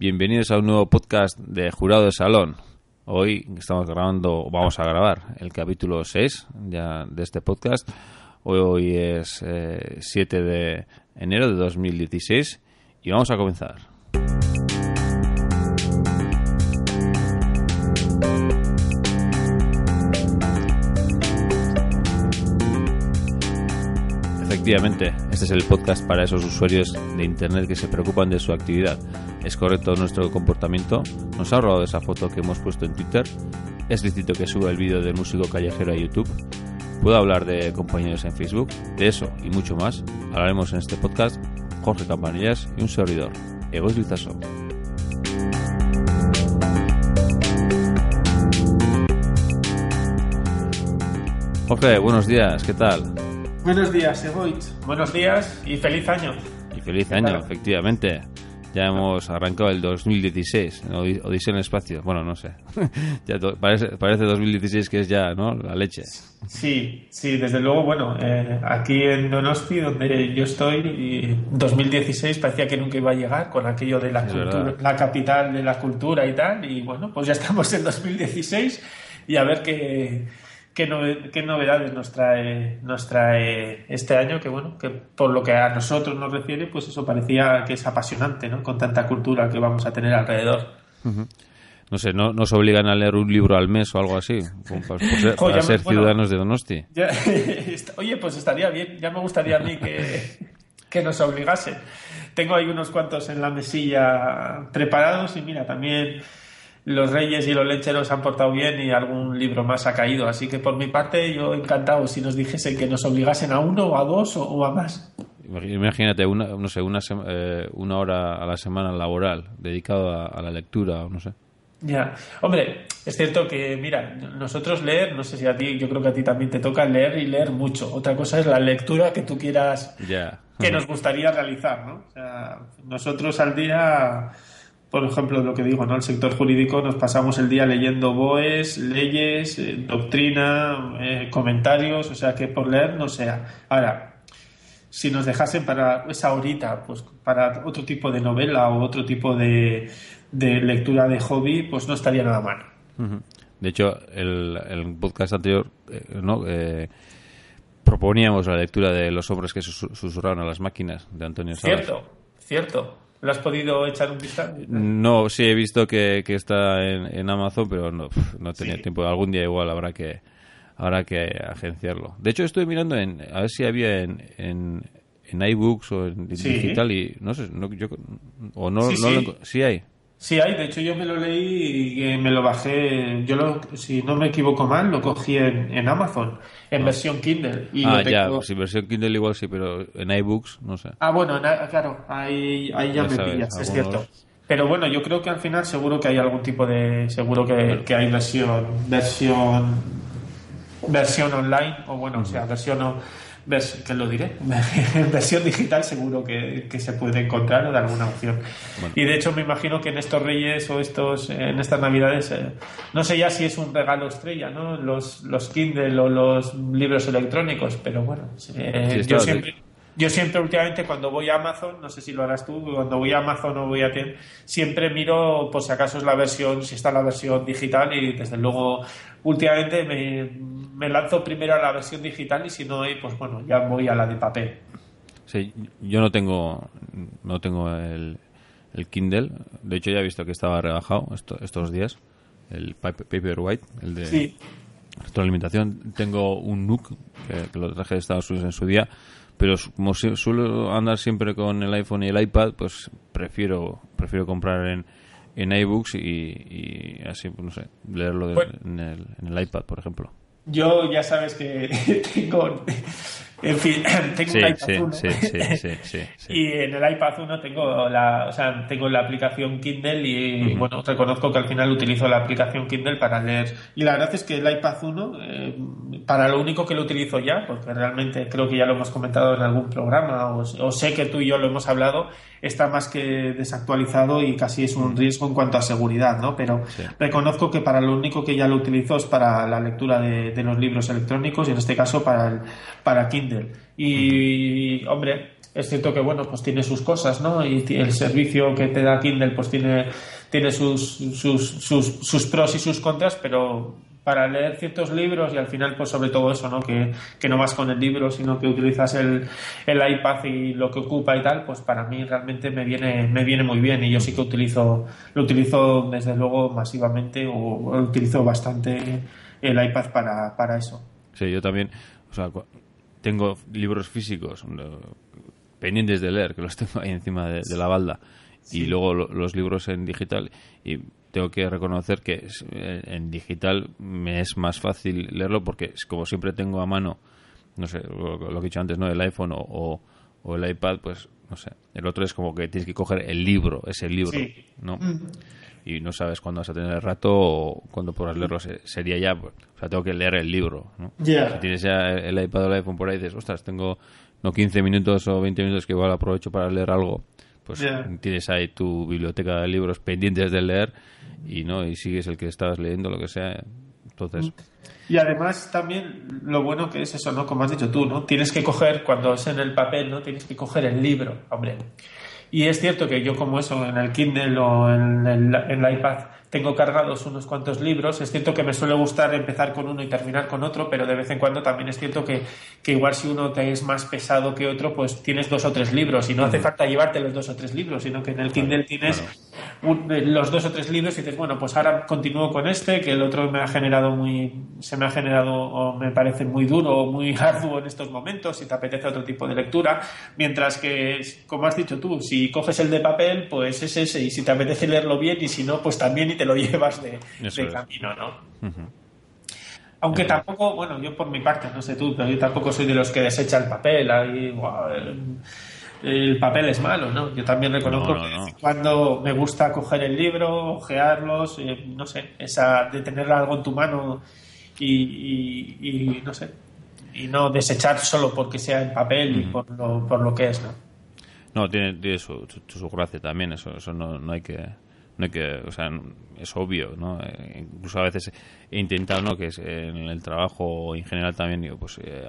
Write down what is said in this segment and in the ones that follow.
Bienvenidos a un nuevo podcast de Jurado de Salón. Hoy estamos grabando, vamos a grabar el capítulo 6 ya de este podcast. Hoy, es 7 eh, de enero de 2016 y vamos a comenzar. Efectivamente, este es el podcast para esos usuarios de Internet que se preocupan de su actividad. ¿Es correcto nuestro comportamiento? ¿Nos ha robado esa foto que hemos puesto en Twitter? ¿Es lícito que suba el vídeo del músico callejero a YouTube? ¿Puedo hablar de compañeros en Facebook? De eso y mucho más hablaremos en este podcast Jorge Campanillas y un servidor, Egois Lizaso. Jorge, buenos días, ¿qué tal? Buenos días, Egoitz. Buenos días y feliz año. Y feliz año, efectivamente. Ya hemos arrancado el 2016, Odisea en el espacio. Bueno, no sé. ya parece, parece 2016 que es ya, ¿no? La leche. Sí, sí, desde luego, bueno, eh, aquí en Donosti, donde yo estoy, 2016 parecía que nunca iba a llegar con aquello de la, cultura, la capital de la cultura y tal. Y bueno, pues ya estamos en 2016 y a ver qué qué, novedades nos trae, nos trae este año, que bueno, que por lo que a nosotros nos refiere, pues eso parecía que es apasionante, ¿no? Con tanta cultura que vamos a tener alrededor. No sé, ¿no nos obligan a leer un libro al mes o algo así? Para, ser, ciudadanos de Donosti. oye, pues estaría bien, ya me gustaría a mí que, que nos obligasen. Tengo ahí unos cuantos en la mesilla preparados y mira, también los reyes y los lecheros han portado bien y algún libro más ha caído. Así que por mi parte yo encantado si nos dijesen que nos obligasen a uno o a dos o, a más. Imagínate una, no sé, una, eh, una hora a la semana laboral dedicado a, la lectura, no sé. Ya, hombre, es cierto que, mira, nosotros leer, no sé si a ti, yo creo que a ti también te toca leer y leer mucho. Otra cosa es la lectura que tú quieras, que nos gustaría realizar, ¿no? O sea, nosotros al día por ejemplo, lo que digo, ¿no? El sector jurídico nos pasamos el día leyendo BOEs, leyes, eh, doctrina, eh, comentarios, o sea que por leer no sea. Ahora, si nos dejasen para esa horita, pues para otro tipo de novela o otro tipo de, lectura de hobby, pues no estaría nada mal. De hecho, el, el podcast anterior, eh, ¿no? proponíamos la lectura de Los hombres que susurraron a las máquinas de Antonio Salas. Cierto, cierto. ¿Lo has podido echar un vistazo? No, sí he visto que, está en, Amazon, pero no, no tenía tiempo. Algún día igual habrá que habrá que agenciarlo. De hecho, estoy mirando en, a ver si había en, en, en iBooks o en digital y no sé, no, yo, o no, no sí hay. Sí hay, de hecho yo me lo leí y me lo bajé, yo lo, si no me equivoco mal, lo cogí en, en Amazon, en ah. versión Kindle. Y ah, ya, pues versión Kindle igual sí, pero en iBooks no sé. Ah, bueno, claro, ahí, ahí ya, me pillas, es cierto. Pero bueno, yo creo que al final seguro que hay algún tipo de, seguro que, que hay versión, versión, versión online, o bueno, o sea, versión que lo diré, en versión digital seguro que, se puede encontrar de alguna opción. Y de hecho me imagino que en estos Reyes o estos en estas Navidades, eh, no sé ya si es un regalo estrella, ¿no? Los, los Kindle o los libros electrónicos, pero bueno, eh, yo siempre... Yo siempre últimamente cuando voy a Amazon, no sé si lo harás tú, cuando voy a Amazon o voy a TEN, siempre miro por si acaso es la versión, si está la versión digital y desde luego últimamente me, lanzo primero a la versión digital y si no hay, pues bueno, ya voy a la de papel. Sí, yo no tengo, no tengo el, el Kindle, de hecho ya he visto que estaba rebajado estos días, el Paperwhite, el de... Sí. Retroalimentación, tengo un NUC que, lo traje de Estados Unidos en su día, pero como suelo andar siempre con el iPhone y el iPad, pues prefiero prefiero comprar en, en iBooks y, así, pues no sé, leerlo en, el, en el iPad, por ejemplo. Yo ya sabes que tengo en fin, tengo un iPad 1. y en el iPad 1 tengo la, o sea, tengo la aplicación Kindle y, bueno, reconozco que al final utilizo la aplicación Kindle para leer. Y la verdad es que el iPad 1, eh, para lo único que lo utilizo ya, porque realmente creo que ya lo hemos comentado en algún programa o, sé que tú y yo lo hemos hablado, está más que desactualizado y casi es un riesgo en cuanto a seguridad, ¿no? Pero reconozco que para lo único que ya lo utilizo es para la lectura de, de los libros electrónicos y en este caso para, el, para Kindle Y, hombre, es cierto que, bueno, pues tiene sus cosas, ¿no? Y el servicio que te da Kindle, pues tiene, tiene sus, sus, sus, pros y sus contras, pero para leer ciertos libros y al final pues sobre todo eso, ¿no? Que, no vas con el libro, sino que utilizas el, el, iPad y lo que ocupa y tal, pues para mí realmente me viene, me viene muy bien y yo sí que utilizo, lo utilizo desde luego masivamente o, utilizo bastante el iPad para, para eso. Sí, yo también, o sea, tengo libros físicos pendientes de leer, que los tengo ahí encima de, la balda, y luego los libros en digital y tengo que reconocer que eh, en digital me es más fácil leerlo porque como siempre tengo a mano, no sé, lo, que he dicho antes, ¿no? El iPhone o, el iPad, pues no sé. El otro es como que tienes que coger el libro, ese libro, ¿no? Mm. Y no sabes cuándo vas a tener el rato o cuándo podrás leerlo. Sería ya, pues, o sea, tengo que leer el libro, ¿no? Si tienes ya el iPad o el iPhone por ahí, dices, ostras, tengo no 15 minutos o 20 minutos que igual aprovecho para leer algo. Pues tienes ahí tu biblioteca de libros pendientes de leer y no y sigues el que estabas leyendo lo que sea entonces y además también lo bueno que es eso no como has dicho tú no tienes que coger cuando es en el papel no tienes que coger el libro. Hombre y es cierto que yo como eso en el Kindle o en el, en el iPad tengo cargados unos cuantos libros. Es cierto que me suele gustar empezar con uno y terminar con otro, pero de vez en cuando también es cierto que, que igual si uno te es más pesado que otro, pues tienes dos o tres libros y no hace falta llevarte los dos o tres libros, sino que en el Kindle tienes eh, los dos o tres libros y dices, bueno, pues ahora continúo con este, que el otro me ha generado muy, se me ha generado o me parece muy duro o muy arduo en estos momentos, si te apetece otro tipo de lectura, mientras que, como has dicho tú, si coges el de papel, pues es ese, y si te apetece leerlo bien y si no, pues también te lo llevas de, camino, ¿no? Aunque tampoco, bueno, yo por mi parte, no sé tú, pero yo tampoco soy de los que desecha el papel. Ahí, el, papel es malo, ¿no? Yo también reconozco que cuando me gusta coger el libro, ojearlos, eh, no sé, esa de tener algo en tu mano y, no sé, y no desechar solo porque sea en papel y por lo, por lo que es, ¿no? No, tiene, su, su, gracia también, eso, eso no, no hay que no que, o sea, es obvio, ¿no? Eh, incluso a veces he intentado, ¿no? Que es en el trabajo en general también, digo, pues eh,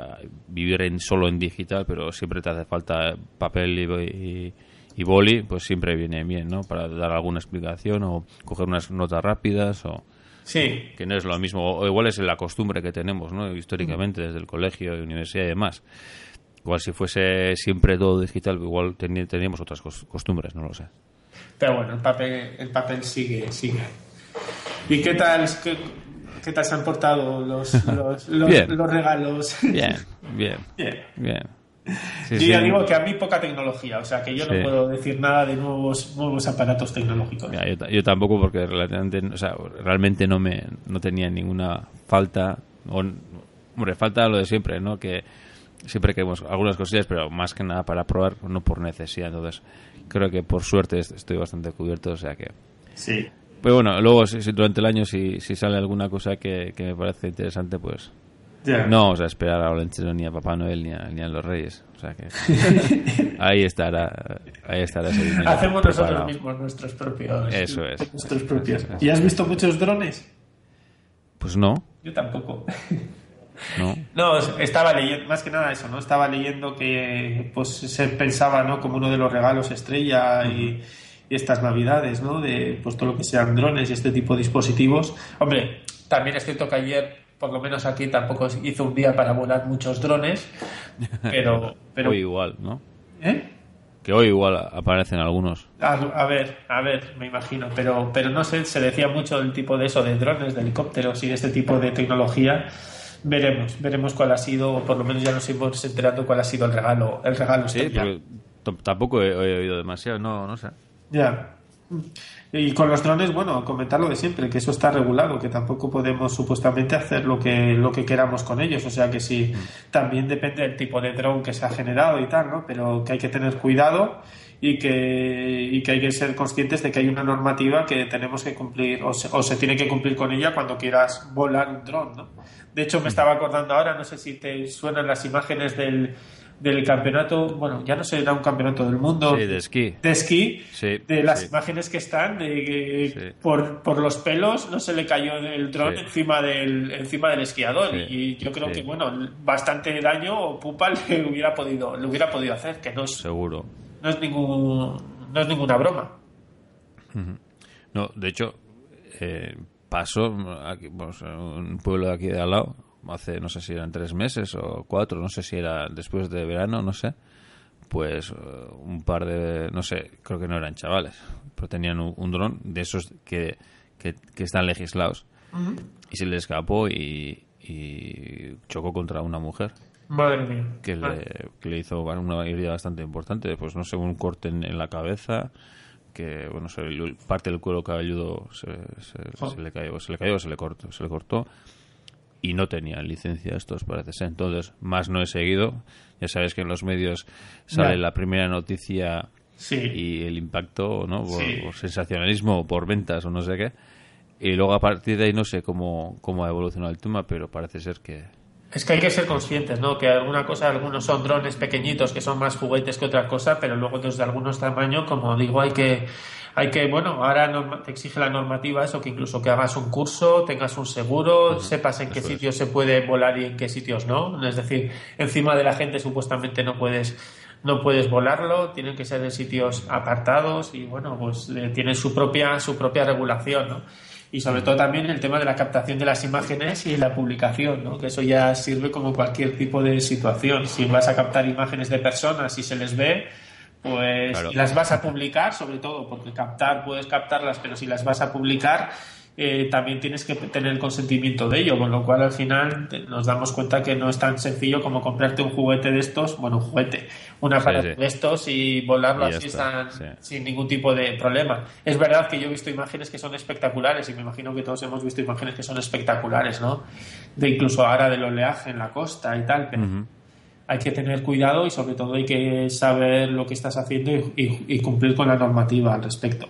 vivir en, solo en digital, pero siempre te hace falta papel y, y, boli, pues siempre viene bien, ¿no? Para dar alguna explicación o coger unas notas rápidas o... Sí. Que no es lo mismo, o igual es la costumbre que tenemos, ¿no? Históricamente, desde el colegio, universidad y demás. Igual si fuese siempre todo digital, igual teníamos otras costumbres, no lo sé. Pero bueno, el papel, el papel sigue, sigue. ¿Y qué tal, qué, qué tal se han portado los, los, los, regalos? Bien, bien, bien. yo ya digo que a mí poca tecnología, o sea que yo no puedo decir nada de nuevos, nuevos aparatos tecnológicos. yo, tampoco porque relativamente, o sea, realmente no me no tenía ninguna falta, o, hombre, falta lo de siempre, ¿no? Que siempre queremos algunas cosillas, pero más que nada para probar, no por necesidad. Entonces, creo que por suerte estoy bastante cubierto, o sea que... Sí. Pero bueno, luego si, durante el año si, si sale alguna cosa que, me parece interesante, pues... No vamos a esperar a Olenchero ni a Papá Noel ni a, ni a los Reyes. O sea que ahí estará, ahí estará ese dinero Hacemos nosotros mismos nuestros propios. Eso es. Nuestros propios. ¿Y has visto muchos drones? Pues no. Yo tampoco. No. estaba leyendo, más que nada eso, ¿no? Estaba leyendo que pues se pensaba, ¿no? Como uno de los regalos estrella y, estas navidades, ¿no? De pues todo lo que sean drones y este tipo de dispositivos. Hombre, también es cierto que ayer, por lo menos aquí, tampoco hizo un día para volar muchos drones, pero... pero... Hoy igual, ¿no? ¿Eh? Que hoy igual aparecen algunos. A, ver, a ver, me imagino. Pero, pero no sé, se decía mucho del tipo de eso, de drones, de helicópteros y de este tipo de tecnología veremos, veremos cuál ha sido, o por lo menos ya nos hemos enterado cuál ha sido el regalo, el regalo. Sí, tampoco he, oído demasiado, no, no sé. Ya. Y con los drones, bueno, comentar lo de siempre, que eso está regulado, que tampoco podemos supuestamente hacer lo que, lo que queramos con ellos. O sea que sí, mm. también depende del tipo de drone que se ha generado y tal, ¿no? Pero que hay que tener cuidado y que, y que hay que ser conscientes de que hay una normativa que tenemos que cumplir o se, o se tiene que cumplir con ella cuando quieras volar un dron, ¿no? De hecho, me estaba acordando ahora, no sé si te suenan las imágenes del del campeonato, bueno, ya no será un campeonato del mundo. de esquí. De esquí, de las imágenes que están, de que por, por, los pelos no se le cayó el dron encima del encima del esquiador. Y yo creo que, bueno, bastante daño o pupa le hubiera podido, le hubiera podido hacer, que no es. Seguro. No es, ningún, no es ninguna broma. No, de hecho, eh, pasó aquí, un pueblo de aquí de al lado, hace no sé si eran tres meses o cuatro, no sé si era después de verano, no sé, pues eh, un par de, no sé, creo que no eran chavales, pero tenían un, dron de esos que, que, están legislados y se le escapó y, chocó contra una mujer. Madre mía. Que, le, que le hizo una herida bastante importante, pues no sé, un corte en, la cabeza que bueno parte del cuero cabelludo se, se, le cayó se le cayó se le cortó se le cortó y no tenían licencia estos, parece ser. Entonces, más no he seguido. Ya sabes que en los medios sale la primera noticia y el impacto, ¿no? Por, sensacionalismo o por ventas o no sé qué. Y luego a partir de ahí no sé cómo, cómo ha evolucionado el tema, pero parece ser que... Es que hay que ser conscientes, ¿no? Que alguna cosa, algunos son drones pequeñitos que son más juguetes que otra cosa, pero luego desde algunos tamaños, como digo, hay que hay que, bueno, ahora te exige la normativa eso, que incluso que hagas un curso, tengas un seguro, sepas en qué sitios se puede volar y en qué sitios no. Es decir, encima de la gente supuestamente no puedes no puedes volarlo, tienen que ser en sitios apartados y bueno, pues eh, tienen su propia su propia regulación, ¿no? Y sobre todo también el tema de la captación de las imágenes y la publicación, ¿no? Que eso ya sirve como cualquier tipo de situación. Si vas a captar imágenes de personas y se les ve, pues las vas a publicar, sobre todo, porque captar, puedes captarlas, pero si las vas a publicar, eh, también tienes que tener el consentimiento de ello, con lo cual al final nos damos cuenta que no es tan sencillo como comprarte un juguete de estos, bueno, un juguete, un aparato de estos y volarlo así sin ningún tipo de problema. Es verdad que yo he visto imágenes que son espectaculares y me imagino que todos hemos visto imágenes que son espectaculares, ¿no? De incluso ahora del oleaje en la costa y tal, pero hay que tener cuidado y sobre todo hay que saber lo que estás haciendo y, cumplir con la normativa al respecto.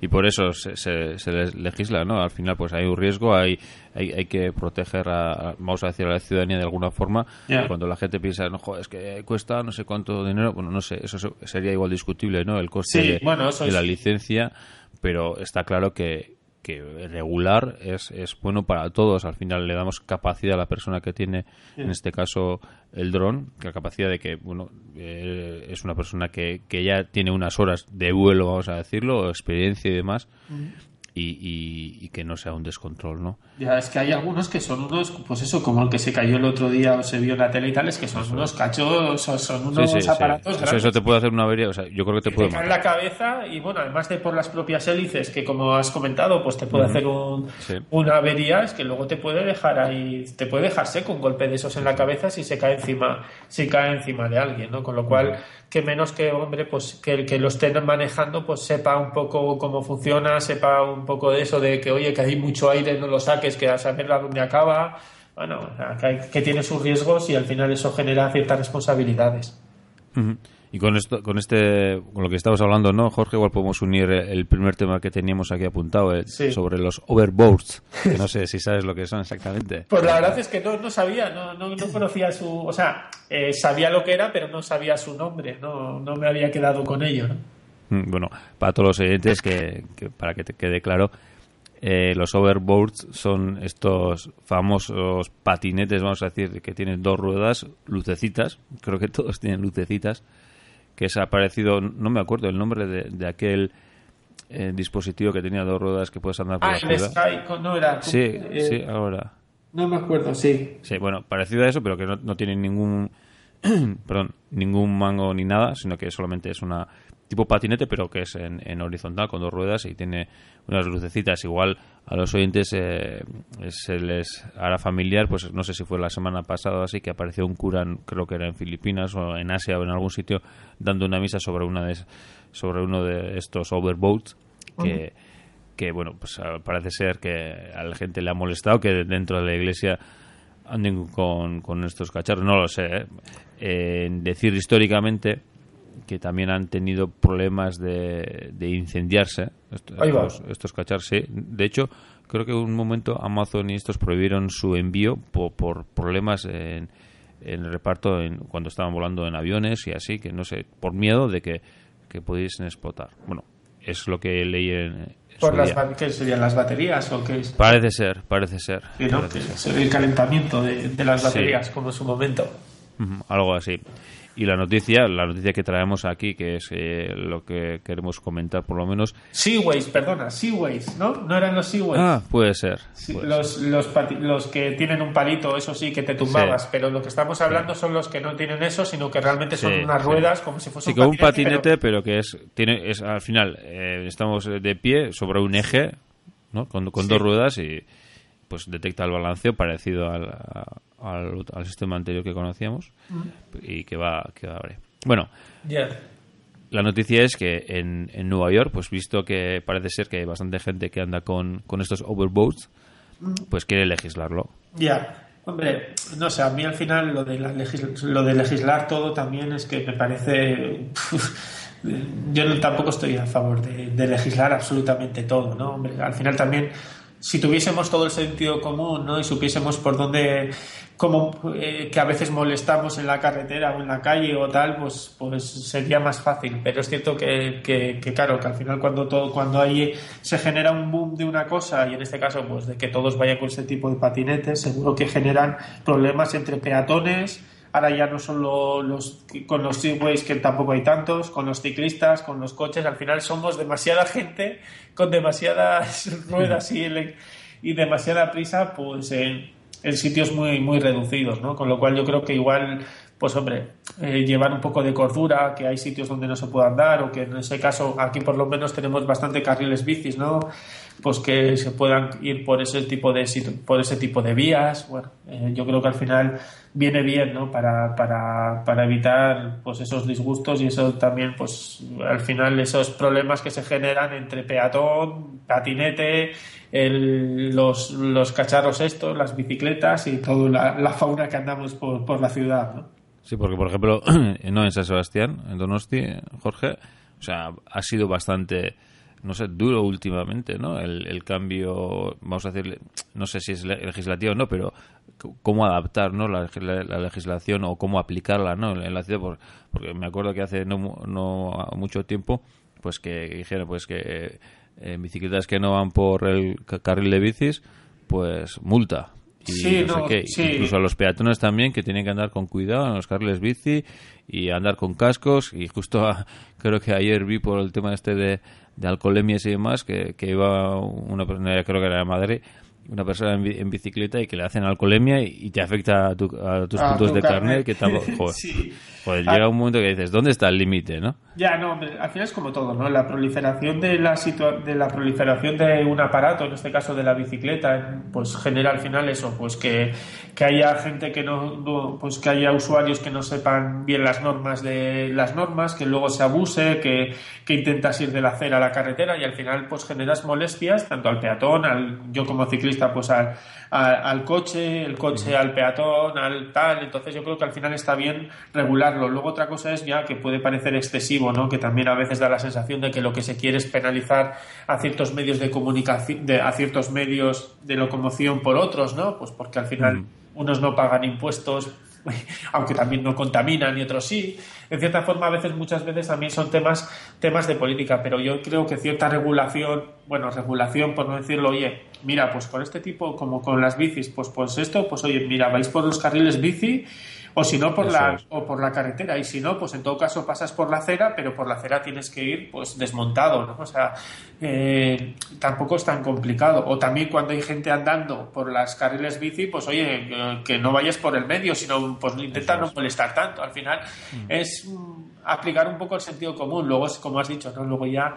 Y por eso se, se, legisla, ¿no? Al final, pues hay un riesgo, hay, hay, que proteger, a, vamos a decir, a la ciudadanía de alguna forma. Cuando la gente piensa, no, joder, es que cuesta no sé cuánto dinero, bueno, no sé, eso sería igual discutible, ¿no? El coste de, la licencia, pero está claro que, que regular es, es bueno para todos. Al final le damos capacidad a la persona que tiene, en este caso, el dron, la capacidad de que, bueno, eh, es una persona que, que ya tiene unas horas de vuelo, vamos a decirlo, experiencia y demás, y, que no sea un descontrol, ¿no? Ya, es que hay algunos que son unos, pues eso, como el que se cayó el otro día o se vio en la tele y tal, es que son unos cachos, son, unos aparatos Eso, te puede hacer una avería, o sea, yo creo que te puede... Te la cabeza y, bueno, además de por las propias hélices, que como has comentado, pues te puede hacer un, una avería, es que luego te puede dejar ahí, te puede dejar seco un golpe de esos en la cabeza si se cae encima, si cae encima de alguien, ¿no? Con lo cual, que menos que, hombre, pues que el que lo estén manejando, pues sepa un poco cómo funciona, sepa un poco de eso de que, oye, que hay mucho aire, no lo saques, que a saber a dónde acaba. Bueno, que, tiene sus riesgos y al final eso genera ciertas responsabilidades. Y con esto, con este, con lo que estamos hablando, ¿no, Jorge? Igual podemos unir el primer tema que teníamos aquí apuntado eh, sobre los overboards. Que no sé si sabes lo que son exactamente. Pues la verdad es que no, no sabía, no, no, conocía su, o sea, eh, sabía lo que era, pero no sabía su nombre, no, no me había quedado con ello. ¿no? Mm, bueno, para todos los oyentes, que, para que te quede claro, eh, los overboards son estos famosos patinetes, vamos a decir, que tienen dos ruedas, lucecitas, creo que todos tienen lucecitas, que se ha parecido, no me acuerdo el nombre de, aquel eh, dispositivo que tenía dos ruedas que puedes andar por ah, la ciudad. no era. Sí, eh, sí, ahora. No me acuerdo, sí. Sí, bueno, parecido a eso, pero que no, no tiene ningún, perdón, ningún mango ni nada, sino que solamente es una tipo patinete, pero que es en, horizontal con dos ruedas y tiene unas lucecitas. Igual a los oyentes eh, se les hará familiar, pues no sé si fue la semana pasada así, que apareció un cura, creo que era en Filipinas o en Asia o en algún sitio, dando una misa sobre una de, sobre uno de estos overboats que, que bueno, pues parece ser que a la gente le ha molestado que dentro de la iglesia anden con, con estos cacharros, no lo sé. ¿eh? Eh, decir históricamente que también han tenido problemas de, de incendiarse estos, estos cacharros. De hecho, creo que en un momento Amazon y estos prohibieron su envío por, por problemas en, en el reparto en, cuando estaban volando en aviones y así, que no sé, por miedo de que, que pudiesen explotar. Bueno, es lo que leí en, ¿Por las, ¿Qué serían las baterías o qué es? Parece ser, parece ser. El calentamiento de, las baterías, como en su momento. algo así. Y la noticia, la noticia que traemos aquí, que es eh, lo que queremos comentar por lo menos. Seaways, perdona, Seaways, ¿no? No eran los Seaways. Ah, puede ser. los, los, los, que tienen un palito, eso sí, que te tumbabas, pero lo que estamos hablando son los que no tienen eso, sino que realmente son unas ruedas como si fuese sí, un patinete. un patinete, pero... que es, tiene, es al final, eh, estamos de pie sobre un eje, ¿no? Con, con dos ruedas y pues detecta el balanceo parecido al, al, sistema anterior que conocíamos y que va, que va a abrir. Bueno, la noticia es que en, en, Nueva York, pues visto que parece ser que hay bastante gente que anda con, con estos overboats, pues quiere legislarlo. Ya. Hombre, no sé, a mí al final lo de, lo de legislar todo también es que me parece... yo tampoco estoy a favor de, de, legislar absolutamente todo, ¿no? Hombre, al final también si tuviésemos todo el sentido común ¿no? y supiésemos por dónde, como eh, que a veces molestamos en la carretera o en la calle o tal, pues, pues sería más fácil. Pero es cierto que, que, claro, que al final cuando todo, cuando hay, se genera un boom de una cosa, y en este caso, pues de que todos vayan con ese tipo de patinetes, seguro que generan problemas entre peatones, Ahora ya no solo los, con los freeways, que tampoco hay tantos, con los ciclistas, con los coches. Al final somos demasiada gente con demasiadas ruedas y, y demasiada prisa, pues en, sitios muy, muy reducidos, ¿no? Con lo cual yo creo que igual pues hombre, eh, llevar un poco de cordura, que hay sitios donde no se puede andar, o que en ese caso aquí por lo menos tenemos bastante carriles bicis, ¿no? Pues que se puedan ir por ese tipo de por ese tipo de vías. Bueno, eh, yo creo que al final viene bien, ¿no? Para, para, para evitar pues esos disgustos y eso también, pues al final esos problemas que se generan entre peatón, patinete, los, los cacharros estos, las bicicletas y toda la, la fauna que andamos por, por la ciudad, ¿no? Sí, porque por ejemplo, no en San Sebastián, en Donosti, Jorge, o sea, ha sido bastante, no sé, duro últimamente, ¿no? El, cambio, vamos a decir, no sé si es legislativo o no, pero cómo adaptar, ¿no? La, legislación o cómo aplicarla, ¿no? En la ciudad, porque me acuerdo que hace no, no mucho tiempo, pues que dijeron, pues que eh, bicicletas que no van por el carril de bicis, pues multa y no, sé qué. Incluso a los peatones también, que tienen que andar con cuidado en los carriles bici y andar con cascos. Y justo creo que ayer vi por el tema este de, de alcoholemias y demás, que, que iba una persona, creo que era de Madrid, una persona en, bicicleta y que le hacen alcoholemia y, te afecta a, tus puntos de carne, que joder, llega un momento que dices, ¿dónde está el límite, no? Ya, no, al final es como todo, ¿no? La proliferación de la de la proliferación de un aparato, en este caso de la bicicleta, pues genera al final eso, pues que, que haya gente que no, pues que haya usuarios que no sepan bien las normas de las normas, que luego se abuse, que, que intentas ir de la acera a la carretera y al final pues generas molestias tanto al peatón, al yo como ciclista pues al, al, coche, el coche al peatón, al tal, entonces yo creo que al final está bien regularlo. Luego otra cosa es ya que puede parecer excesivo que también a veces da la sensación de que lo que se quiere es penalizar a ciertos medios de comunicación, de, a ciertos medios de locomoción por otros, ¿no? Pues porque al final unos no pagan impuestos, aunque también no contaminan y otros sí. En cierta forma, a veces, muchas veces también son temas, temas de política, pero yo creo que cierta regulación, bueno, regulación por no decirlo, oye, mira, pues con este tipo, como con las bicis, pues, pues esto, pues oye, mira, vais por los carriles bici o si no por la o por la carretera. Y si no pues en todo caso pasas por la acera pero por la acera tienes que ir pues desmontado no o sea eh, tampoco es tan complicado. O también cuando hay gente andando por las carriles bici pues oye que no vayas por el medio sino pues intenta no molestar tanto. Al final mm. es mm, aplicar un poco el sentido común. Luego es como has dicho no luego ya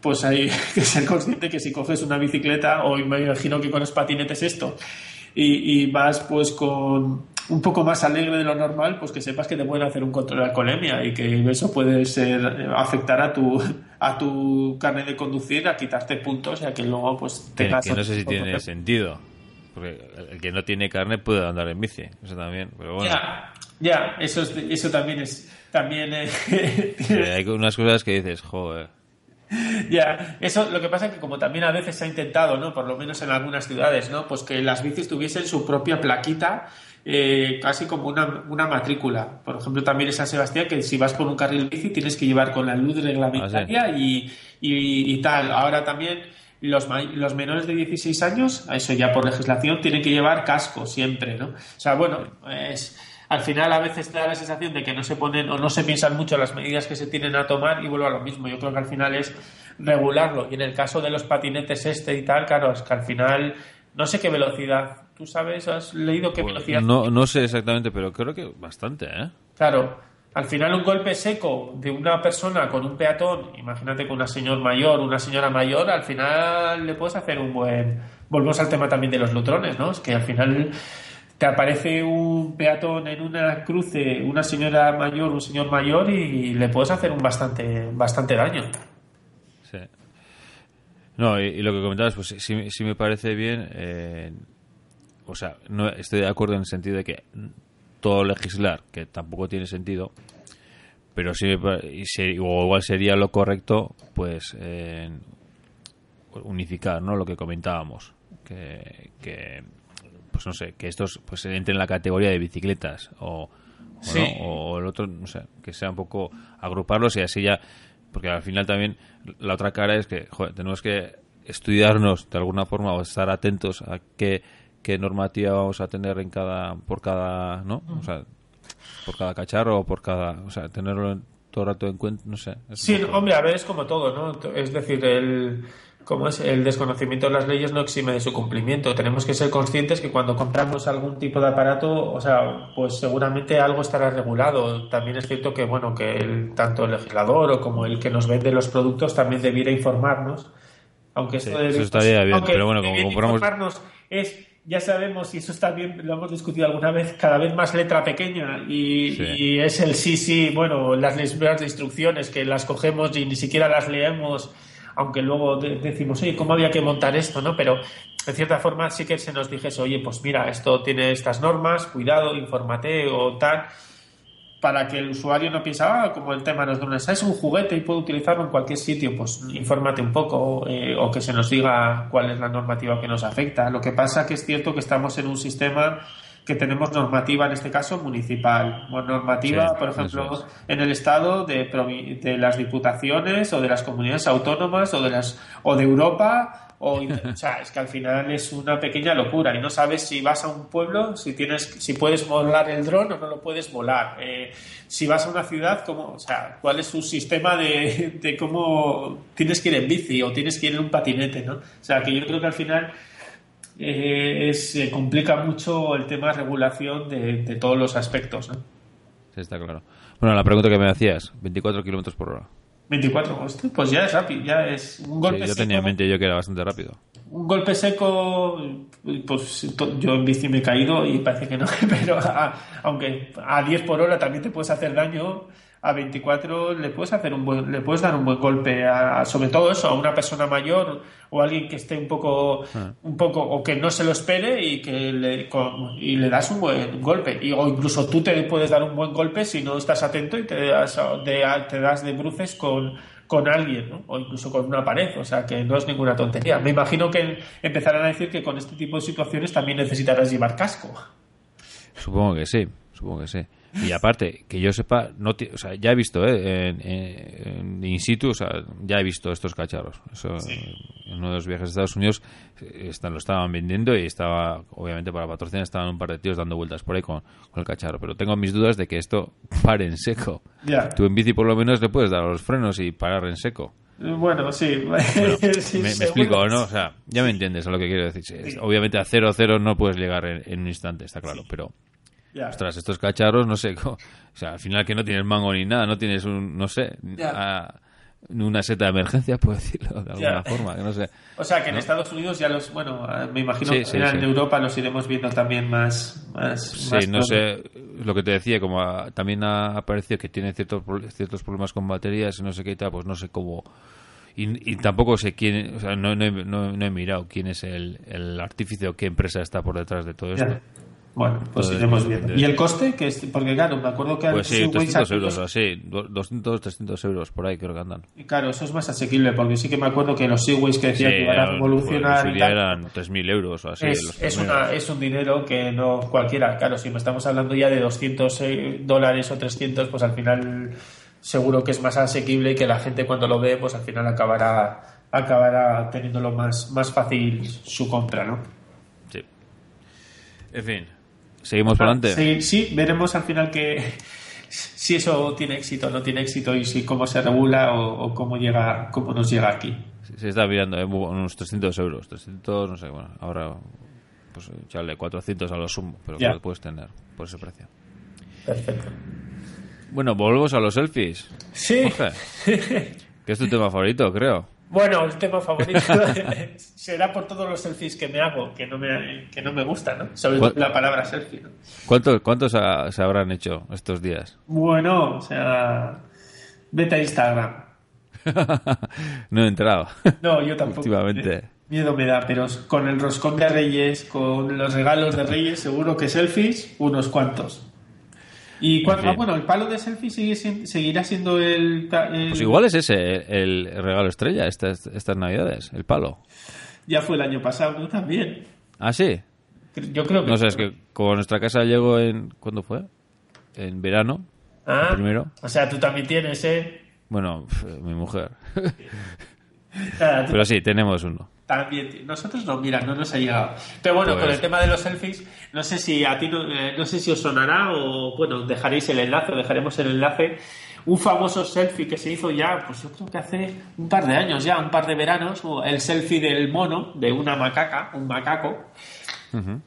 pues hay que ser consciente que si coges una bicicleta o me imagino que con los patinetes esto y vas pues con un poco más alegre de lo normal, pues que sepas que te pueden hacer un control de alcoholemia y que eso puede ser afectar a tu a tu carne de conducir, a quitarte puntos y a que luego pues tengas... Que, no sé si tiene sentido. Porque el que no tiene carne puede andar en bici, eso también, pero bueno. Ya, eso, eso también es... También Hay unas cosas que dices, joder... ya, eso lo que pasa es que como también a veces se ha intentado, ¿no? Por lo menos en algunas ciudades, ¿no? Pues que las bicis tuviesen su propia plaquita, eh, casi como una, una, matrícula. Por ejemplo, también en San Sebastián, que si vas por un carril bici tienes que llevar con la luz reglamentaria ah, y, y, tal. Ahora también los, los menores de 16 años, eso ya por legislación, tienen que llevar casco siempre, ¿no? O sea, bueno, es al final a veces te da la sensación de que no se ponen o no se piensan mucho las medidas que se tienen a tomar y vuelvo a lo mismo. Yo creo que al final es regularlo. Y en el caso de los patinetes este y tal, claro, es que al final no sé qué velocidad. ¿Tú sabes? ¿Has leído qué pues velocidad? No, no sé exactamente, pero creo que bastante, ¿eh? Claro. Al final un golpe seco de una persona con un peatón, imagínate con una señora mayor, una señora mayor, al final le puedes hacer un buen... Volvemos al tema también de los lutrones, ¿no? Es que al final te aparece un peatón en una cruce, una señora mayor, un señor mayor y le puedes hacer un bastante, bastante daño. Sí. No, y, lo que comentabas, pues sí, sí me parece bien. Eh, o sea, no estoy de acuerdo en el sentido de que todo legislar, que tampoco tiene sentido, pero sí, o igual sería lo correcto, pues unificar, ¿no? Lo que comentábamos, que, que pues no sé, que estos pues entren en la categoría de bicicletas o, o, el otro, no sé, que sea un poco agruparlos y así ya, porque al final también la otra cara es que tenemos que estudiarnos de alguna forma o estar atentos a qué, qué normativa vamos a tener en cada, por cada, ¿no? O sea, por cada cacharro o por cada, o sea, tenerlo todo el rato en cuenta, no sé. Sí, hombre, a ver, es como todo, ¿no? Es decir, el como es el desconocimiento de las leyes no exime de su cumplimiento. Tenemos que ser conscientes que cuando compramos algún tipo de aparato, o sea, pues seguramente algo estará regulado. También es cierto que, bueno, que el, tanto el legislador o como el que nos vende los productos también debiera informarnos. Aunque eso estaría bien, pero bueno, como compramos... es ya sabemos, y eso está bien, lo hemos discutido alguna vez, cada vez más letra pequeña y, y es el sí, sí, bueno, las de instrucciones que las cogemos y ni siquiera las leemos aunque luego decimos, oye, ¿cómo había que montar esto? ¿no? Pero en cierta forma sí que se nos dijese, oye, pues mira, esto tiene estas normas, cuidado, infórmate o tal, para que el usuario no piense, ah, como el tema nos da es un juguete y puedo utilizarlo en cualquier sitio, pues infórmate un poco eh, o que se nos diga cuál es la normativa que nos afecta. Lo que pasa que es cierto que estamos en un sistema que tenemos normativa, en este caso municipal. normativa, por ejemplo, en el Estado de, de, las diputaciones o de las comunidades autónomas o de, las, o de Europa. O, sea, es que al final es una pequeña locura y no sabes si vas a un pueblo, si tienes, si puedes volar el dron o no lo puedes volar. Eh, si vas a una ciudad, ¿cómo, o sea, cuál es su sistema de, de cómo tienes que ir en bici o tienes que ir en un patinete, ¿no? O sea, que yo creo que al final eh, se complica mucho el tema de regulación de, todos los aspectos. ¿no? Sí, está claro. Bueno, la pregunta que me hacías, 24 kilómetros por hora. 24, pues ya es rápido, ya es un golpe Yo tenía en mente yo que era bastante rápido. Un golpe seco, pues yo en bici me he caído y parece que no, pero aunque a 10 por hora también te puedes hacer daño a 24 le puedes hacer un buen, le puedes dar un buen golpe a, sobre todo eso a una persona mayor o alguien que esté un poco ah. un poco o que no se lo espere y que le, y le das un buen golpe y, o incluso tú te puedes dar un buen golpe si no estás atento y te das de, te das de bruces con con alguien, ¿no? o incluso con una pared, o sea que no es ninguna tontería. Me imagino que empezarán a decir que con este tipo de situaciones también necesitarás llevar casco. Supongo que sí, supongo que sí. Y aparte, que yo sepa, no o sea, ya he visto, ¿eh? En, in situ, o sea, ya he visto estos cacharros. Eso, En uno de los viajes a Estados Unidos eh, están, lo estaban vendiendo y estaba, obviamente para patrocinar, estaban un par de tíos dando vueltas por ahí con, el cacharro. Pero tengo mis dudas de que esto pare en seco. Tú en bici por lo menos le puedes dar a los frenos y parar en seco. Bueno, sí. me, explico, ¿no? O sea, ya me entiendes a lo que quiero decir. Obviamente a 0-0 no puedes llegar en, un instante, está claro, pero Ostras, estos cacharros, no sé, o sea, al final que no tienes mango ni nada, no tienes un, no sé, una seta de emergencia, puedo decirlo de alguna forma, que no sé. O sea, que en Estados Unidos ya los, bueno, me imagino que en Europa los iremos viendo también más. más sí, no sé, lo que te decía, como también ha aparecido que tiene ciertos, ciertos problemas con baterías y no sé qué y tal, pues no sé cómo. Y, tampoco sé quién, o sea, no, no, he mirado quién es el, el artífice o qué empresa está por detrás de todo esto. Bueno, pues iremos viendo. ¿Y el coste? que es, Porque claro, me acuerdo que... Pues sí, 300 euros, así, 200, 300 euros por ahí creo que andan. Y claro, eso es más asequible, porque sí que me acuerdo que los Segways que decían que iban a evolucionar... Pues, eran 3.000 euros o así. Es, es, una, es un dinero que no cualquiera, claro, si me estamos hablando ya de 200 eh, dólares o 300, pues al final seguro que es más asequible y que la gente cuando lo ve, pues al final acabará acabará teniéndolo más, más fácil su compra, ¿no? Sí. En fin, ¿Seguimos por adelante? Sí, sí, veremos al final que si eso tiene éxito o no tiene éxito y si cómo se regula o, cómo llega cómo nos llega aquí. Se está mirando ¿eh? unos 300 euros, 300, no sé, bueno, ahora pues echarle 400 a lo sumo, pero que lo puedes tener por ese precio. Perfecto. Bueno, volvemos a los selfies. Sí. que es tu tema favorito, creo. Bueno, el tema favorito será por todos los selfies que me hago, que no me, que no me gusta, ¿no? Sobre la palabra selfie. ¿no? ¿Cuántos, cuántos se habrán hecho estos días? Bueno, o sea, vete a Instagram. no he entrado. No, yo tampoco. Últimamente. Miedo me da, pero con el roscón de Reyes, con los regalos de Reyes, seguro que selfies, unos cuantos. Y cuando, ah, bueno, el palo de selfie sigue, seguirá siendo el, Pues igual es ese el regalo estrella estas, estas navidades, el palo. Ya fue el año pasado, ¿no? También. ¿Ah, sí? Yo creo que... No sé, es que como nuestra casa llegó en... ¿Cuándo fue? En verano. Ah, primero. O sea, tú también tienes, ¿eh? Bueno, mi mujer. Pero sí, tenemos uno. También, nosotros no, mira, no nos ha llegado. Pero bueno, con el pues- tema de los selfies, no sé si a ti, no, eh, no sé si os sonará o, bueno, dejaréis el enlace, dejaremos el enlace. Un famoso selfie que se hizo ya, pues yo creo que hace un par de años ya, un par de veranos, el selfie del mono, de una macaca, un macaco,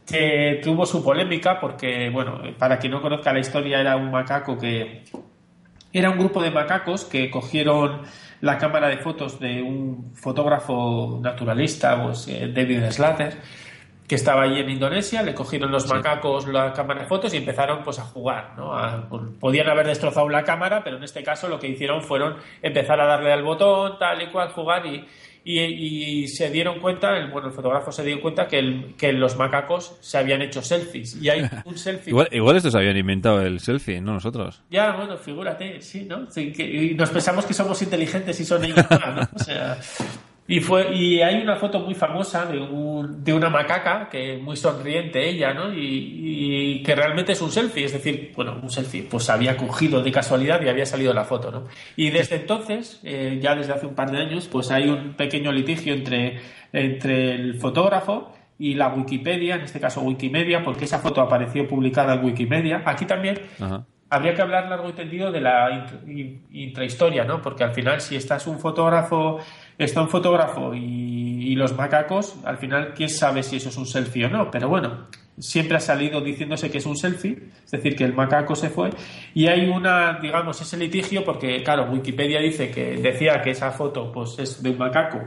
que tuvo su polémica porque, bueno, para quien no conozca la historia, era un macaco que... Era un grupo de macacos que cogieron la cámara de fotos de un fotógrafo naturalista, pues, eh, David Slater, que estaba allí en Indonesia, le cogieron los macacos la cámara de fotos y empezaron pues a jugar, ¿no? Pues, podían haber destrozado la cámara, pero en este caso lo que hicieron fueron empezar a darle al botón, tal y cual, jugar y, y, se dieron cuenta, el, bueno, el fotógrafo se dio cuenta que, el, que los macacos se habían hecho selfies. Y hay un selfie. igual, igual estos habían inventado el selfie, no nosotros. Ya, bueno, figúrate, sí, ¿no? y nos pensamos que somos inteligentes y son ellos, ¿no? O sea, y, fue, y hay una foto muy famosa de, un, de una macaca, que muy sonriente ella, ¿no? Y, que realmente es un selfie, es decir, bueno, un selfie, pues había cogido de casualidad y había salido la foto, ¿no? Y desde entonces, eh, ya desde hace un par de años, pues hay un pequeño litigio entre, entre el fotógrafo y la Wikipedia, en este caso Wikimedia, porque esa foto apareció publicada en Wikimedia. Aquí también habría que hablar largo y tendido de la intrahistoria, ¿no? Porque al final, si estás un fotógrafo está un fotógrafo y, los macacos, al final, quién sabe si eso es un selfie o no, pero bueno, siempre ha salido diciéndose que es un selfie, es decir, que el macaco se fue, y hay una, digamos, ese litigio, porque claro, Wikipedia dice que decía que esa foto pues es de un macaco,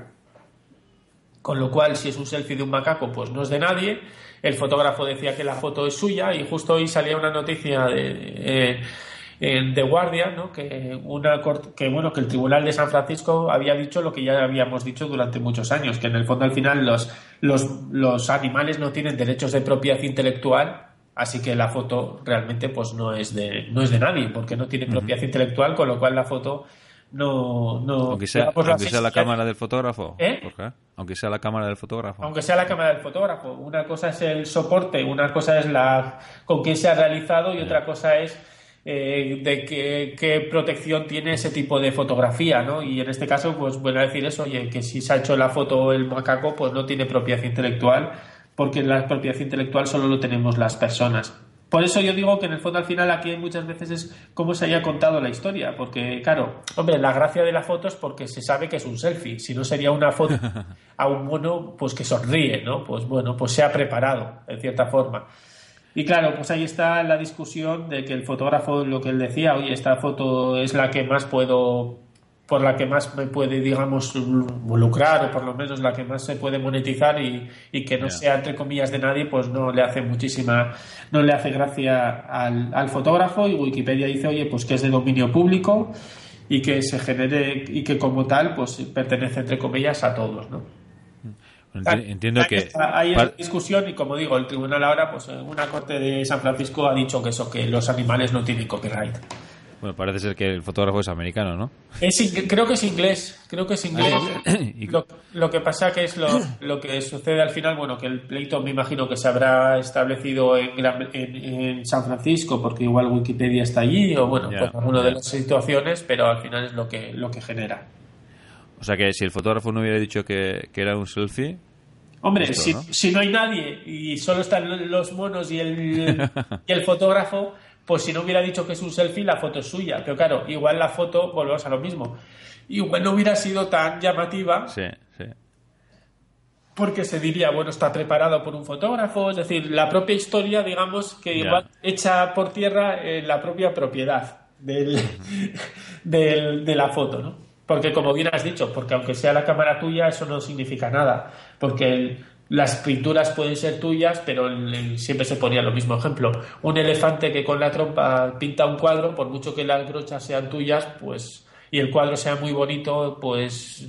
con lo cual si es un selfie de un macaco, pues no es de nadie, el fotógrafo decía que la foto es suya, y justo hoy salía una noticia de... Eh, en The Guardian, ¿no? que, una, que, bueno, que el Tribunal de San Francisco había dicho lo que ya habíamos dicho durante muchos años, que en el fondo al final los, los, los animales no tienen derechos de propiedad intelectual, así que la foto realmente pues no es de, no es de nadie, porque no tiene propiedad intelectual, con lo cual la foto no, no aunque sea, sea la cámara del fotógrafo ¿Eh? aunque sea la cámara del fotógrafo. Aunque sea la cámara del fotógrafo. Una cosa es el soporte una cosa es la con quién se ha realizado y otra cosa es eh, de qué, protección tiene ese tipo de fotografía, ¿no? Y en este caso, pues bueno decir eso, oye, que si se ha hecho la foto el macaco, pues no tiene propiedad intelectual, porque la propiedad intelectual solo lo tenemos las personas. Por eso yo digo que en el fondo al final aquí muchas veces es cómo se haya contado la historia, porque claro, hombre, la gracia de la foto es porque se sabe que es un selfie, si no sería una foto a un mono pues que sonríe, ¿no? Pues bueno, pues se ha preparado, en cierta forma. Y claro, pues ahí está la discusión de que el fotógrafo, lo que él decía, oye, esta foto es la que más puedo, por la que más me puede, digamos, lucrar, o por lo menos la que más se puede monetizar y, y que no sea, entre comillas, de nadie, pues no le hace muchísima, no le hace gracia al, al fotógrafo y Wikipedia dice, oye, pues que es de dominio público y que se genere y que como tal, pues pertenece, entre comillas, a todos, ¿no? Entiendo que. Hay discusión y, como digo, el tribunal ahora, pues una corte de San Francisco ha dicho que eso, que los animales no tienen copyright. Bueno, parece ser que el fotógrafo es americano, ¿no? creo que es inglés, creo que es inglés. lo, que pasa que es lo, que sucede al final, bueno, que el pleito me imagino que se habrá establecido en, en, San Francisco, porque igual Wikipedia está allí, o bueno, pues alguna de las situaciones, pero al final es lo que, lo que genera. O sea que si el fotógrafo no hubiera dicho que, era un selfie, Hombre, si, ¿no? si, no hay nadie y solo están los monos y el, y el fotógrafo, pues si no hubiera dicho que es un selfie, la foto es suya. Pero claro, igual la foto, volvemos a lo mismo. Igual no hubiera sido tan llamativa. Sí, sí. Porque se diría, bueno, está preparado por un fotógrafo. Es decir, la propia historia, digamos, que igual echa por tierra en la propia propiedad del, de la foto, ¿no? Porque como bien has dicho, porque aunque sea la cámara tuya, eso no significa nada. Porque el, las pinturas pueden ser tuyas, pero siempre se ponía lo mismo ejemplo. Un elefante que con la trompa pinta un cuadro, por mucho que las brochas sean tuyas, pues y el cuadro sea muy bonito, pues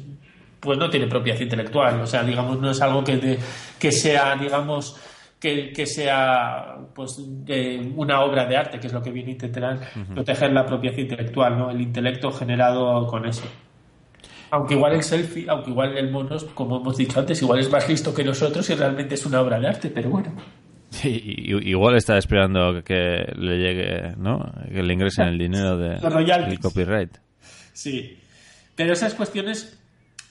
pues no tiene propiedad intelectual. O sea, digamos, no es algo que, que sea, digamos, que, que sea pues de una obra de arte, que es lo que viene a intentar proteger la propiedad intelectual, ¿no? El intelecto generado con eso. Aunque igual el selfie, aunque igual el mono, como hemos dicho antes, igual es más listo que nosotros y realmente es una obra de arte, pero bueno. Sí, igual está esperando que le llegue, ¿no? Que le ingresen el dinero de, del copyright. Sí, pero esas cuestiones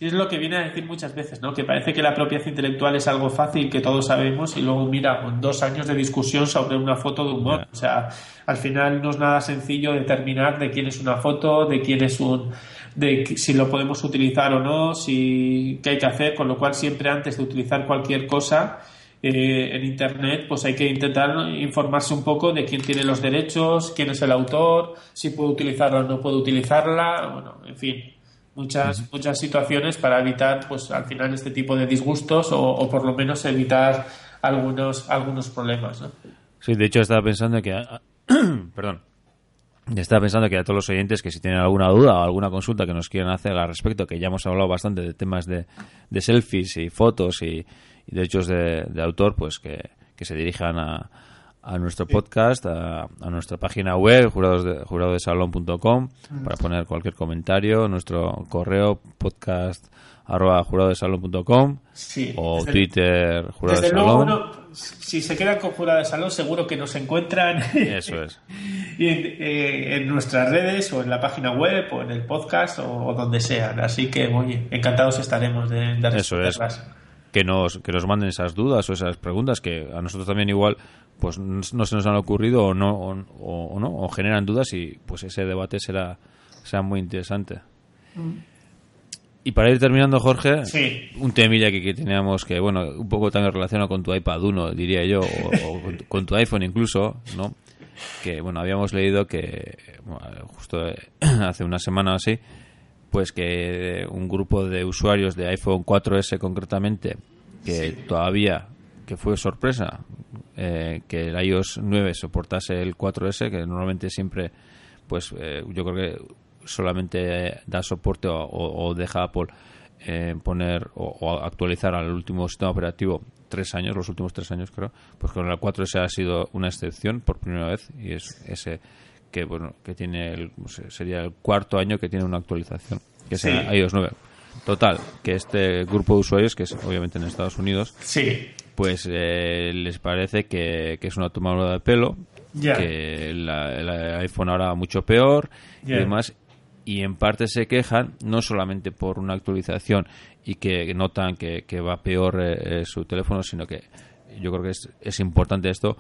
es lo que viene a decir muchas veces, ¿no? Que parece que la propiedad intelectual es algo fácil que todos sabemos y luego mira, dos años de discusión sobre una foto de un mono. O sea, al final no es nada sencillo determinar de quién es una foto, de quién es un de si lo podemos utilizar o no, si qué hay que hacer, con lo cual siempre antes de utilizar cualquier cosa eh, en internet, pues hay que intentar informarse un poco de quién tiene los derechos, quién es el autor, si puede utilizarla o no puede utilizarla, bueno, en fin, muchas muchas situaciones para evitar, pues al final este tipo de disgustos o, o por lo menos evitar algunos algunos problemas, ¿no? Sí, de hecho estaba pensando que, perdón, Estaba pensando que a todos los oyentes que si tienen alguna duda o alguna consulta que nos quieran hacer al respecto, que ya hemos hablado bastante de temas de, selfies y fotos y, derechos de, autor, pues que, se dirijan a, a nuestro podcast, a, nuestra página web, jurados de, juradodesalón.com, para poner cualquier comentario, nuestro correo podcast arroba juradodesalón.com sí, o Twitter jurado de salón. Si se quedan con jurado de salón, seguro que nos encuentran Eso es. Eh, en, nuestras redes o en la página web o en el podcast o, donde sean. Así que, muy encantados estaremos de, de Eso es. Que nos, que nos manden esas dudas o esas preguntas que a nosotros también igual pues no se nos han ocurrido o no o, no o generan dudas y pues ese debate será será muy interesante. Mm. Y para ir terminando, Jorge, un temilla que, que, teníamos que, bueno, un poco también relacionado con tu iPad 1, diría yo, o, con, tu iPhone incluso, ¿no? Que, bueno, habíamos leído que, justo hace una semana o así, pues que un grupo de usuarios de iPhone 4S concretamente, que todavía, que fue sorpresa, eh, que el iOS 9 soportase el 4S, que normalmente siempre, pues eh, yo creo que solamente da soporte o, deja Apple eh, poner o, actualizar al último sistema operativo tres años, los últimos tres años creo, pues con el 4S ha sido una excepción por primera vez y es ese que bueno que tiene el, sería el cuarto año que tiene una actualización que es iOS 9 total que este grupo de usuarios que es obviamente en Estados Unidos sí. pues eh, les parece que, es una tomadura de pelo que el iPhone ahora mucho peor y demás y en parte se quejan no solamente por una actualización y que notan que, va peor eh, eh, su teléfono, sino que yo creo que es, es importante esto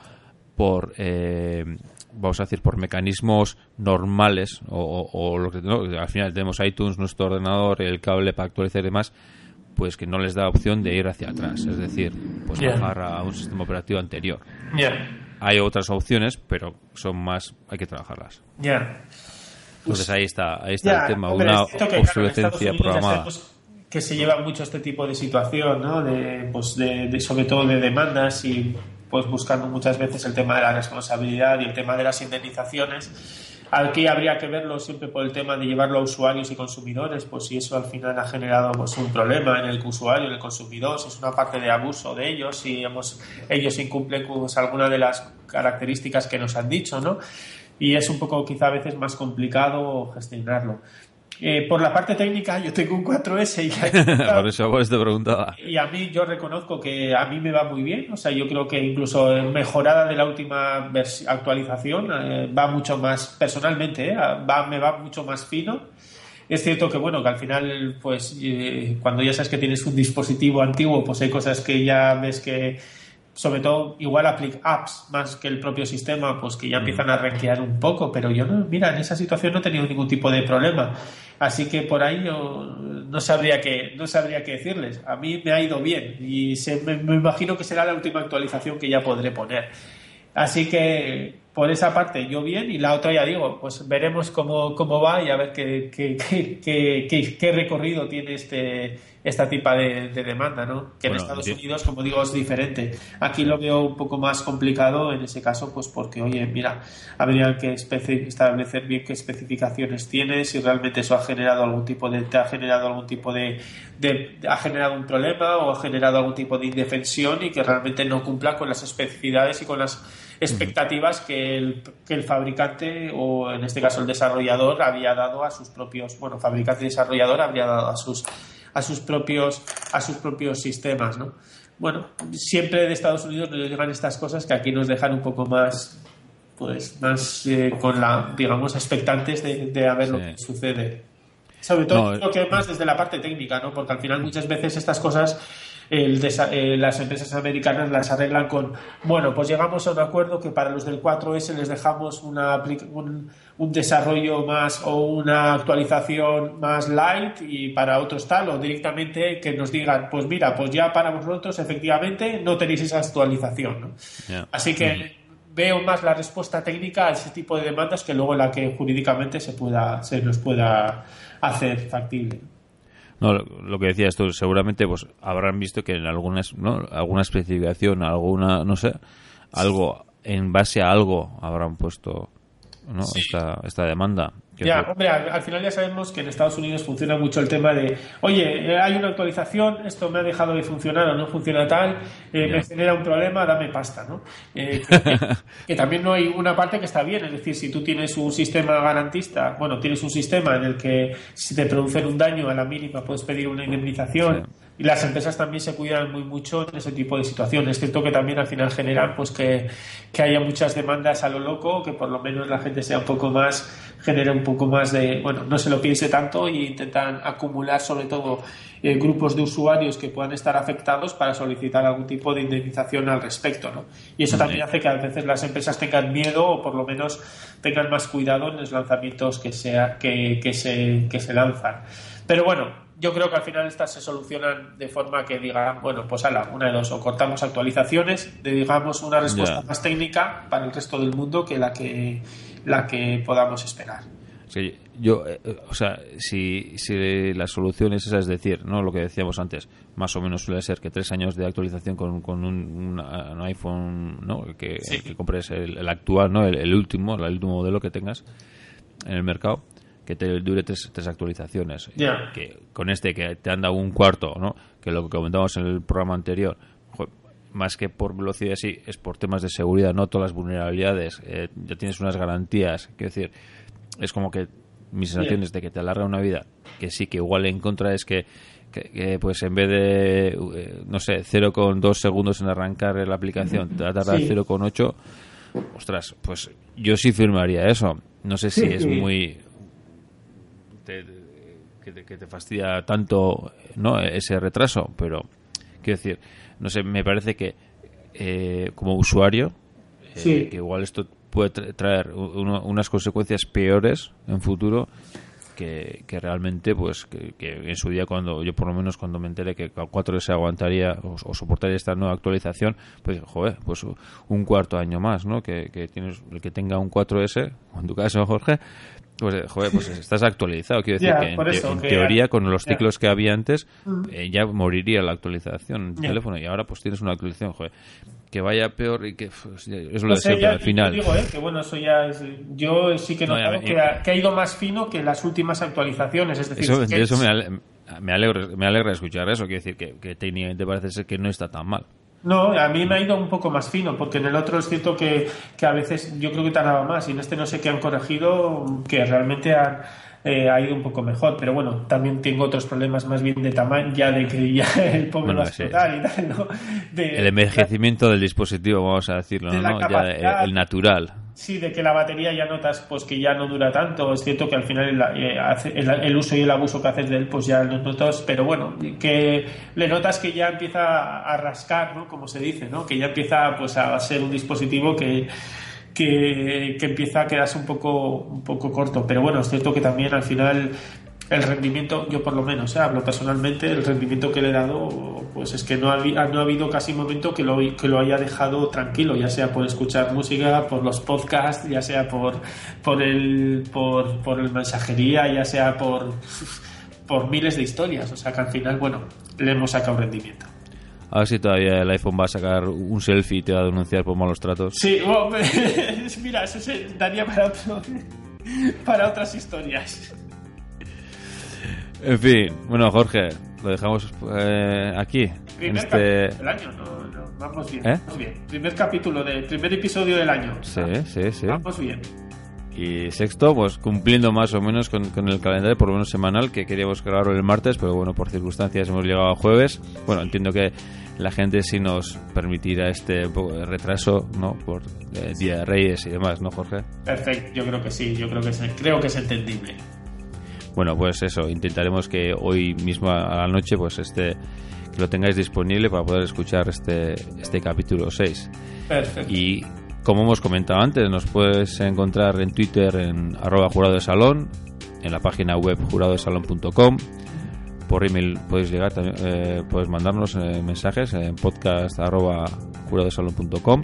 por, eh, vamos a decir, por mecanismos normales o, lo que al final tenemos iTunes, nuestro ordenador, el cable para actualizar y demás, pues que no les da opción de ir hacia atrás, es decir, pues bajar a un sistema operativo anterior. Hay otras opciones, pero son más, hay que trabajarlas. Ya. Entonces ahí está, ahí está el tema, una obsolescencia programada. Que se lleva mucho este tipo de situación, ¿no? De, pues de, sobre todo de demandas y pues buscando muchas veces el tema de la responsabilidad y el tema de las indemnizaciones. Aquí habría que verlo siempre por el tema de llevarlo a usuarios y consumidores, pues si eso al final ha generado pues, un problema en el usuario, en el consumidor, si es una parte de abuso de ellos, si hemos, ellos incumplen pues, alguna de las características que nos han dicho, ¿no? Y es un poco quizá a veces más complicado gestionarlo. Eh, por la parte técnica, yo tengo un 4S y, por eso te preguntaba. y a mí yo reconozco que a mí me va muy bien. O sea, yo creo que incluso mejorada de la última actualización eh, va mucho más, personalmente, eh, va, me va mucho más fino. Es cierto que, bueno, que al final, pues, cuando ya sabes que tienes un dispositivo antiguo, pues hay cosas que ya ves que sobre todo igual apps más que el propio sistema, pues que ya mm. empiezan a renquear un poco, pero yo no, mira, en esa situación no he tenido ningún tipo de problema. Así que por ahí yo no sabría qué, no sabría qué decirles. A mí me ha ido bien y se, me, imagino que será la última actualización que ya podré poner. Así que por esa parte yo bien y la otra ya digo, pues veremos cómo, cómo va y a ver qué, qué, qué, qué recorrido tiene este, esta tipo de, demanda, ¿no? Que en Estados Unidos, como digo, es diferente. Aquí lo veo un poco más complicado en ese caso, pues porque, oye, mira, habría que establecer bien qué especificaciones tienes, si realmente eso ha generado algún tipo de, te ha generado algún tipo de, ha generado un problema o ha generado algún tipo de indefensión y que realmente no cumpla con las especificidades y con las expectativas que el, que el fabricante o en este caso el desarrollador había dado a sus propios, bueno, fabricante y desarrollador habría dado a sus a sus propios, a sus propios sistemas, ¿no? Bueno, siempre de Estados Unidos nos llegan estas cosas que aquí nos dejan un poco más, pues, más eh, con la, digamos, expectantes de, de a ver lo que sucede. Sobre todo, creo que más desde la parte técnica, ¿no? Porque al final muchas veces estas cosas eh, las empresas americanas las arreglan con, bueno, pues llegamos a un acuerdo que para los del 4S les dejamos una, un, un desarrollo más o una actualización más light y para otros tal, o directamente que nos digan, pues mira, pues ya para vosotros efectivamente no tenéis esa actualización. Así que veo más la respuesta técnica a ese tipo de demandas que luego la que jurídicamente se pueda se nos pueda hacer factible. No, lo que decías tú, seguramente pues habrán visto que en algunas, ¿no? alguna especificación, alguna, no sé, algo, en base a algo habrán puesto ¿no? esta, esta demanda. Ya, hombre, al, final ya sabemos que en Estados Unidos funciona mucho el tema de, oye, eh, hay una actualización, esto me ha dejado de funcionar o no funciona tal, eh, me genera un problema, dame pasta, ¿no? Eh, que, también no hay una parte que está bien, es decir, si tú tienes un sistema garantista, bueno, tienes un sistema en el que si te producen un daño a la mínima puedes pedir una indemnización. Y las empresas también se cuidan muy mucho en ese tipo de situaciones. Es cierto que también al final generan pues que, que haya muchas demandas a lo loco, que por lo menos la gente sea un poco más, genere un poco más de, bueno, no se lo piense tanto y intentan acumular sobre todo eh, grupos de usuarios que puedan estar afectados para solicitar algún tipo de indemnización al respecto, ¿no? Y eso también hace que a veces las empresas tengan miedo o por lo menos tengan más cuidado en los lanzamientos que, sea, que, que, se, que se lanzan. Pero bueno, yo creo que al final estas se solucionan de forma que digan, bueno, pues ala, una de dos, o cortamos actualizaciones, de, digamos una respuesta más técnica para el resto del mundo que la que, la que podamos esperar. Sí, yo, eh, o sea, si, si la solución es esa, es decir, no lo que decíamos antes, más o menos suele ser que tres años de actualización con, con un, iPhone, ¿no? Que, compres el, actual, ¿no? El, último, el último modelo que tengas en el mercado que te dure tres, actualizaciones. Que con este que te anda un cuarto, ¿no? Que lo que comentamos en el programa anterior, más que por velocidad sí, es por temas de seguridad, no todas las vulnerabilidades. Eh, ya tienes unas garantías. Quiero decir, es como que mis sensaciones de que te alarga una vida, que sí, que igual en contra es que, pues en vez de, eh, no sé, 0,2 segundos en arrancar la aplicación, te va a tardar 0,8. Ostras, pues yo sí firmaría eso. No sé si es muy que, te, fastidia tanto no ese retraso, pero quiero decir, no sé, me parece que eh, como usuario, eh, que igual esto puede traer unas consecuencias peores en futuro que, realmente pues que, en su día cuando yo por lo menos cuando me enteré que 4S aguantaría o, soportaría esta nueva actualización pues joder pues un cuarto año más no que, tienes el que tenga un 4S en tu caso Jorge Pues, eh, joder, pues estás actualizado. Quiero decir que, en, teoría, con los ciclos que había antes, eh, ya moriría la actualización del teléfono. Y ahora, pues tienes una actualización, joder. Que vaya peor y que pues, es lo de siempre al final. Digo, eh, que bueno, eso ya yo sí que he notado que, ha, ido más fino que las últimas actualizaciones. Es decir, eso, eso me, me, alegra, me alegra escuchar eso. Quiero decir que, que técnicamente parece ser que no está tan mal. No, a mí me ha ido un poco más fino, porque en el otro es cierto que, que a veces yo creo que tardaba más y en este no sé qué han corregido, que realmente han, eh, ha ido un poco mejor, pero bueno, también tengo otros problemas más bien de tamaño, ya de que ya el pobre va a explotar y tal, ¿no? el envejecimiento del dispositivo, vamos a decirlo, ¿no? Ya el, natural. Sí, de que la batería ya notas pues que ya no dura tanto. Es cierto que al final el, eh, el, uso y el abuso que haces de él, pues ya lo notas, pero bueno, que le notas que ya empieza a rascar, ¿no? Como se dice, ¿no? Que ya empieza pues a ser un dispositivo que que, empieza a quedarse un poco, un poco corto. Pero bueno, es cierto que también al final el rendimiento, yo por lo menos, ¿eh? hablo personalmente, el rendimiento que le he dado, pues es que no ha, no ha habido casi momento que lo, que lo haya dejado tranquilo, ya sea por escuchar música, por los podcasts, ya sea por, por, el, por, por el mensajería, ya sea por, por miles de historias. O sea que al final, bueno, le hemos sacado rendimiento. A ver si todavía el iPhone va a sacar un selfie y te va a denunciar por malos tratos. Sí, mira, eso se daría para, para otras historias. En fin, bueno, Jorge, lo dejamos eh, aquí. Primer este... del año, no, vamos bien, ¿Eh? vamos bien. Primer capítulo, del primer episodio del año. Sí, sí, sí. Vamos bien. Y sexto, pues cumpliendo más o menos con, el calendario, por lo menos semanal, que queríamos grabarlo el martes, pero bueno, por circunstancias hemos llegado a jueves. Bueno, entiendo que la gente sí nos permitirá este retraso, ¿no? Por eh, Día de Reyes y demás, ¿no, Jorge? Perfecto, yo creo que sí, yo creo que es, creo que es entendible. Bueno, pues eso, intentaremos que hoy mismo a la noche, pues este que lo tengáis disponible para poder escuchar este, este capítulo 6. Perfecto. Y como hemos comentado antes, nos puedes encontrar en Twitter en arroba jurado de salón, en la página web juradodesalón.com. Por email puedes llegar, eh, puedes mandarnos eh, mensajes en podcast arroba juradodesalón.com.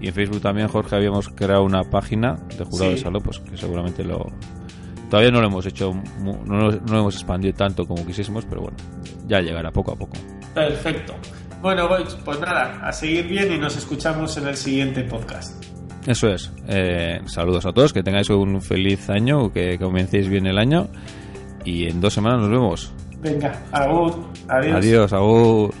Y en Facebook también, Jorge, habíamos creado una página de jurado de salón, pues que seguramente lo, Todavía no lo hemos hecho, no lo, hemos expandido tanto como quisiésemos, pero bueno, ya llegará poco a poco. Perfecto. Bueno, pues nada, a seguir bien y nos escuchamos en el siguiente podcast. Eso es. Eh, saludos a todos, que tengáis un feliz año, que comencéis bien el año y en dos semanas nos vemos. Venga, agur. Adiós. Adiós, agur.